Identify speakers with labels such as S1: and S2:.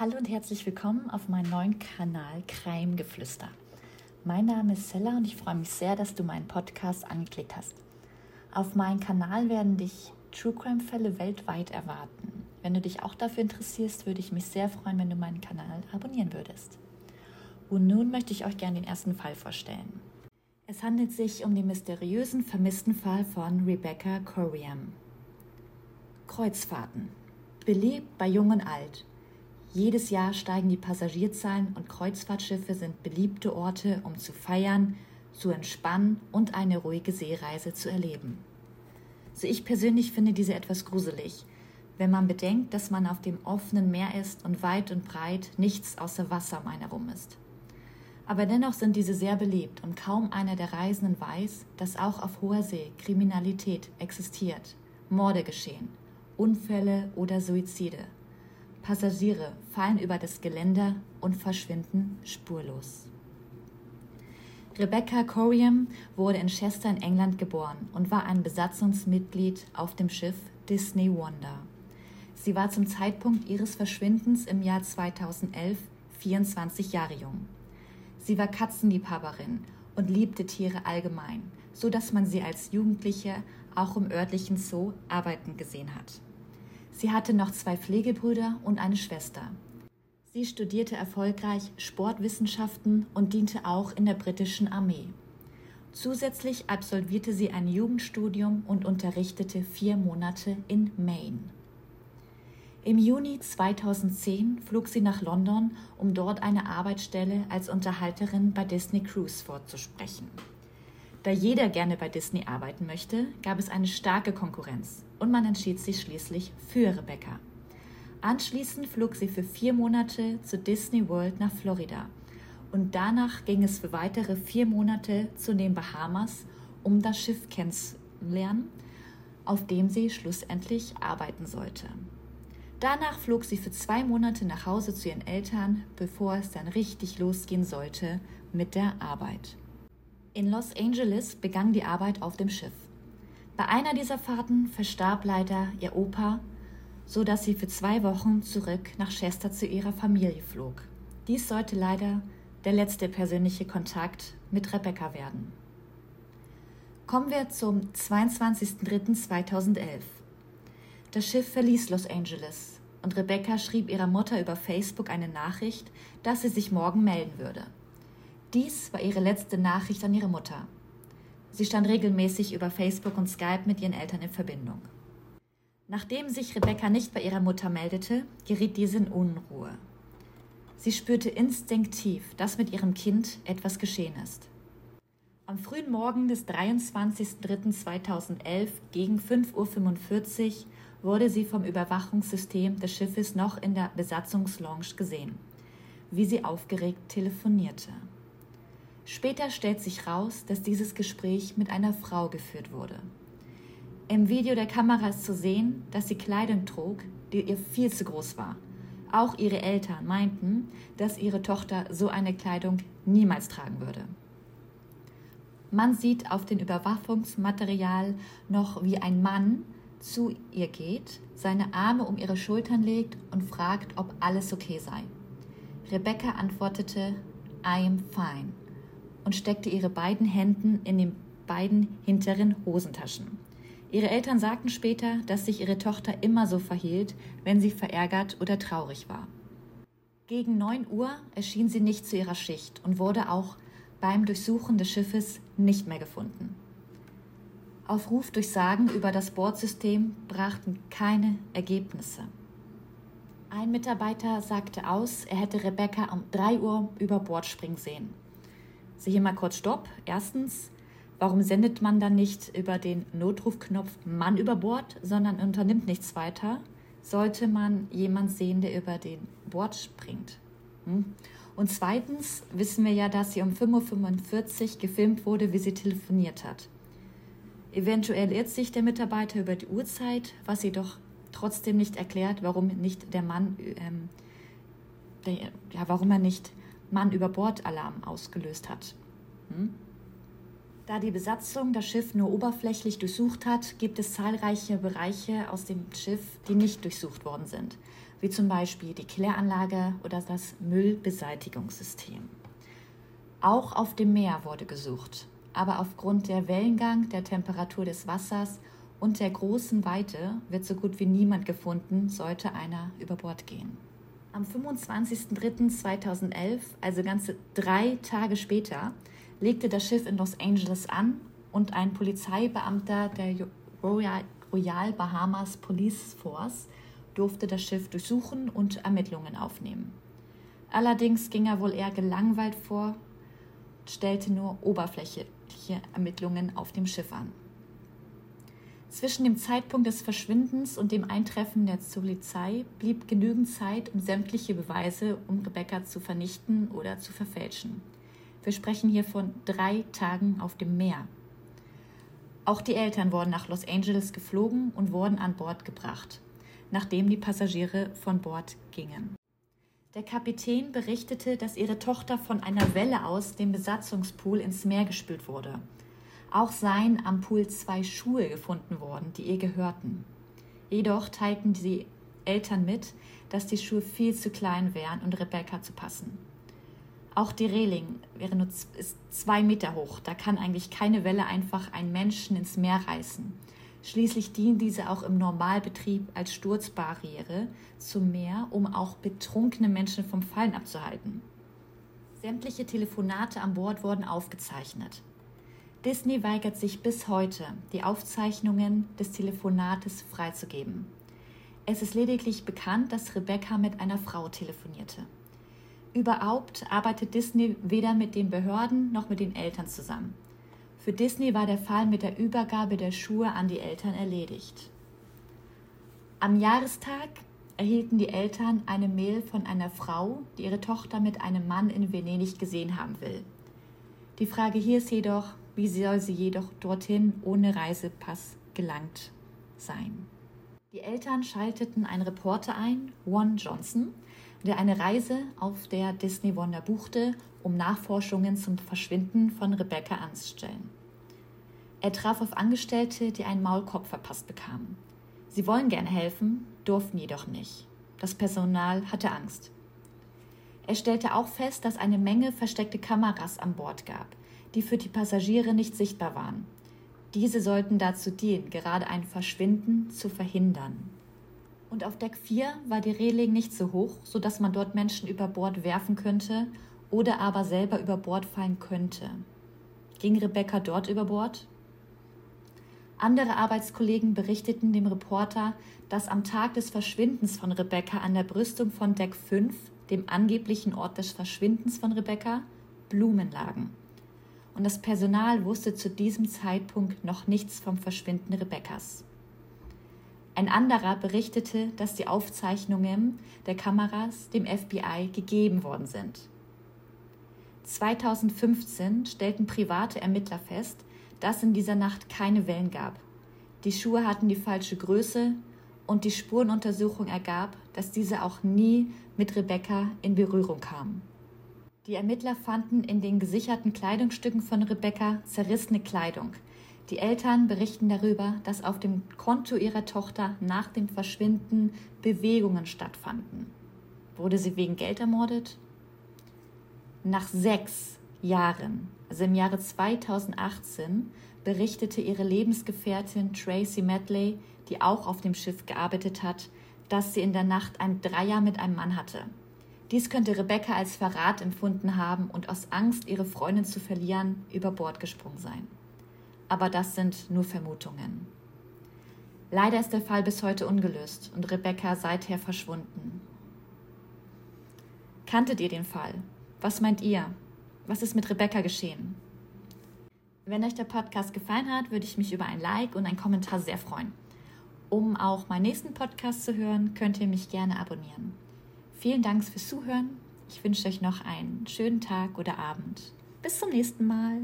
S1: Hallo und herzlich willkommen auf meinem neuen Kanal Crime Geflüster. Mein Name ist Sella und ich freue mich sehr, dass du meinen Podcast angeklickt hast. Auf meinem Kanal werden dich True Crime Fälle weltweit erwarten. Wenn du dich auch dafür interessierst, würde ich mich sehr freuen, wenn du meinen Kanal abonnieren würdest. Und nun möchte ich euch gerne den ersten Fall vorstellen. Es handelt sich um den mysteriösen vermissten Fall von Rebecca Coriam. Kreuzfahrten. Beliebt bei Jung und Alt. Jedes Jahr steigen die Passagierzahlen und Kreuzfahrtschiffe sind beliebte Orte, um zu feiern, zu entspannen und eine ruhige Seereise zu erleben. So ich persönlich finde diese etwas gruselig, wenn man bedenkt, dass man auf dem offenen Meer ist und weit und breit nichts außer Wasser um einen herum ist. Aber dennoch sind diese sehr beliebt und kaum einer der Reisenden weiß, dass auch auf hoher See Kriminalität existiert, Morde geschehen, Unfälle oder Suizide. Passagiere fallen über das Geländer und verschwinden spurlos. Rebecca Coriam wurde in Chester in England geboren und war ein Besatzungsmitglied auf dem Schiff Disney Wonder. Sie war zum Zeitpunkt ihres Verschwindens im Jahr 2011 24 Jahre jung. Sie war Katzenliebhaberin und liebte Tiere allgemein, so dass man sie als Jugendliche auch im örtlichen Zoo arbeiten gesehen hat. Sie hatte noch zwei Pflegebrüder und eine Schwester. Sie studierte erfolgreich Sportwissenschaften und diente auch in der britischen Armee. Zusätzlich absolvierte sie ein Jugendstudium und unterrichtete vier Monate in Maine. Im Juni 2010 flog sie nach London, um dort eine Arbeitsstelle als Unterhalterin bei Disney Cruise vorzusprechen. Da jeder gerne bei Disney arbeiten möchte, gab es eine starke Konkurrenz und man entschied sich schließlich für Rebecca. Anschließend flog sie für vier Monate zu Disney World nach Florida und danach ging es für weitere vier Monate zu den Bahamas, um das Schiff kennenzulernen, auf dem sie schlussendlich arbeiten sollte. Danach flog sie für zwei Monate nach Hause zu ihren Eltern, bevor es dann richtig losgehen sollte mit der Arbeit. In Los Angeles begann die Arbeit auf dem Schiff. Bei einer dieser Fahrten verstarb leider ihr Opa, so dass sie für zwei Wochen zurück nach Chester zu ihrer Familie flog. Dies sollte leider der letzte persönliche Kontakt mit Rebecca werden. Kommen wir zum 22.03.2011. Das Schiff verließ Los Angeles und Rebecca schrieb ihrer Mutter über Facebook eine Nachricht, dass sie sich morgen melden würde. Dies war ihre letzte Nachricht an ihre Mutter. Sie stand regelmäßig über Facebook und Skype mit ihren Eltern in Verbindung. Nachdem sich Rebecca nicht bei ihrer Mutter meldete, geriet diese in Unruhe. Sie spürte instinktiv, dass mit ihrem Kind etwas geschehen ist. Am frühen Morgen des 23.03.2011 gegen 5.45 Uhr wurde sie vom Überwachungssystem des Schiffes noch in der Besatzungslounge gesehen, wie sie aufgeregt telefonierte. Später stellt sich raus, dass dieses Gespräch mit einer Frau geführt wurde. Im Video der Kamera ist zu sehen, dass sie Kleidung trug, die ihr viel zu groß war. Auch ihre Eltern meinten, dass ihre Tochter so eine Kleidung niemals tragen würde. Man sieht auf dem Überwachungsmaterial noch, wie ein Mann zu ihr geht, seine Arme um ihre Schultern legt und fragt, ob alles okay sei. Rebecca antwortete, I am fine und steckte ihre beiden Händen in den beiden hinteren Hosentaschen. Ihre Eltern sagten später, dass sich ihre Tochter immer so verhielt, wenn sie verärgert oder traurig war. Gegen 9 Uhr erschien sie nicht zu ihrer Schicht und wurde auch beim Durchsuchen des Schiffes nicht mehr gefunden. Auf Rufdurchsagen über das Bordsystem brachten keine Ergebnisse. Ein Mitarbeiter sagte aus, er hätte Rebecca um 3 Uhr über Bord springen sehen. Sie hier mal kurz Stopp. Erstens, warum sendet man dann nicht über den Notrufknopf Mann über Bord, sondern unternimmt nichts weiter? Sollte man jemand sehen, der über den Bord springt? Hm? Und zweitens wissen wir ja, dass sie um 5.45 Uhr gefilmt wurde, wie sie telefoniert hat. Eventuell irrt sich der Mitarbeiter über die Uhrzeit, was sie doch trotzdem nicht erklärt, warum nicht der Mann, ähm, der, ja, warum er nicht Mann über Bord Alarm ausgelöst hat. Hm? Da die Besatzung das Schiff nur oberflächlich durchsucht hat, gibt es zahlreiche Bereiche aus dem Schiff, die nicht durchsucht worden sind, wie zum Beispiel die Kläranlage oder das Müllbeseitigungssystem. Auch auf dem Meer wurde gesucht, aber aufgrund der Wellengang, der Temperatur des Wassers und der großen Weite wird so gut wie niemand gefunden, sollte einer über Bord gehen. Am 25.03.2011, also ganze drei Tage später, legte das Schiff in Los Angeles an und ein Polizeibeamter der Royal, Bahamas Police Force durfte das Schiff durchsuchen und Ermittlungen aufnehmen. Allerdings ging er wohl eher gelangweilt vor, stellte nur oberflächliche Ermittlungen auf dem Schiff an. Zwischen dem Zeitpunkt des Verschwindens und dem Eintreffen der Polizei blieb genügend Zeit, um sämtliche Beweise um Rebecca zu vernichten oder zu verfälschen. Wir sprechen hier von drei Tagen auf dem Meer. Auch die Eltern wurden nach Los Angeles geflogen und wurden an Bord gebracht, nachdem die Passagiere von Bord gingen. Der Kapitän berichtete, dass ihre Tochter von einer Welle aus dem Besatzungspool ins Meer gespült wurde auch seien am Pool zwei Schuhe gefunden worden, die ihr gehörten. Jedoch teilten die Eltern mit, dass die Schuhe viel zu klein wären, um Rebecca zu passen. Auch die Reling wäre nur ist zwei Meter hoch. Da kann eigentlich keine Welle einfach einen Menschen ins Meer reißen. Schließlich dienen diese auch im Normalbetrieb als Sturzbarriere zum Meer, um auch betrunkene Menschen vom Fallen abzuhalten. Sämtliche Telefonate an Bord wurden aufgezeichnet. Disney weigert sich bis heute, die Aufzeichnungen des Telefonates freizugeben. Es ist lediglich bekannt, dass Rebecca mit einer Frau telefonierte. Überhaupt arbeitet Disney weder mit den Behörden noch mit den Eltern zusammen. Für Disney war der Fall mit der Übergabe der Schuhe an die Eltern erledigt. Am Jahrestag erhielten die Eltern eine Mail von einer Frau, die ihre Tochter mit einem Mann in Venedig gesehen haben will. Die Frage hier ist jedoch, wie soll sie jedoch dorthin ohne Reisepass gelangt sein? Die Eltern schalteten einen Reporter ein, Ron Johnson, der eine Reise auf der Disney Wonder buchte, um Nachforschungen zum Verschwinden von Rebecca anzustellen. Er traf auf Angestellte, die einen Maulkorb verpasst bekamen. Sie wollen gerne helfen, durften jedoch nicht. Das Personal hatte Angst. Er stellte auch fest, dass eine Menge versteckte Kameras an Bord gab, die für die Passagiere nicht sichtbar waren. Diese sollten dazu dienen, gerade ein Verschwinden zu verhindern. Und auf Deck 4 war die Reling nicht so hoch, sodass man dort Menschen über Bord werfen könnte oder aber selber über Bord fallen könnte. Ging Rebecca dort über Bord? Andere Arbeitskollegen berichteten dem Reporter, dass am Tag des Verschwindens von Rebecca an der Brüstung von Deck 5, dem angeblichen Ort des Verschwindens von Rebecca, Blumen lagen und das Personal wusste zu diesem Zeitpunkt noch nichts vom Verschwinden Rebekkas. Ein anderer berichtete, dass die Aufzeichnungen der Kameras dem FBI gegeben worden sind. 2015 stellten private Ermittler fest, dass in dieser Nacht keine Wellen gab. Die Schuhe hatten die falsche Größe und die Spurenuntersuchung ergab, dass diese auch nie mit Rebecca in Berührung kamen. Die Ermittler fanden in den gesicherten Kleidungsstücken von Rebecca zerrissene Kleidung. Die Eltern berichten darüber, dass auf dem Konto ihrer Tochter nach dem Verschwinden Bewegungen stattfanden. Wurde sie wegen Geld ermordet? Nach sechs Jahren, also im Jahre 2018, berichtete ihre Lebensgefährtin Tracy Medley, die auch auf dem Schiff gearbeitet hat, dass sie in der Nacht ein Dreier mit einem Mann hatte. Dies könnte Rebecca als Verrat empfunden haben und aus Angst, ihre Freundin zu verlieren, über Bord gesprungen sein. Aber das sind nur Vermutungen. Leider ist der Fall bis heute ungelöst und Rebecca seither verschwunden. Kanntet ihr den Fall? Was meint ihr? Was ist mit Rebecca geschehen? Wenn euch der Podcast gefallen hat, würde ich mich über ein Like und einen Kommentar sehr freuen. Um auch meinen nächsten Podcast zu hören, könnt ihr mich gerne abonnieren. Vielen Dank fürs Zuhören. Ich wünsche euch noch einen schönen Tag oder Abend. Bis zum nächsten Mal.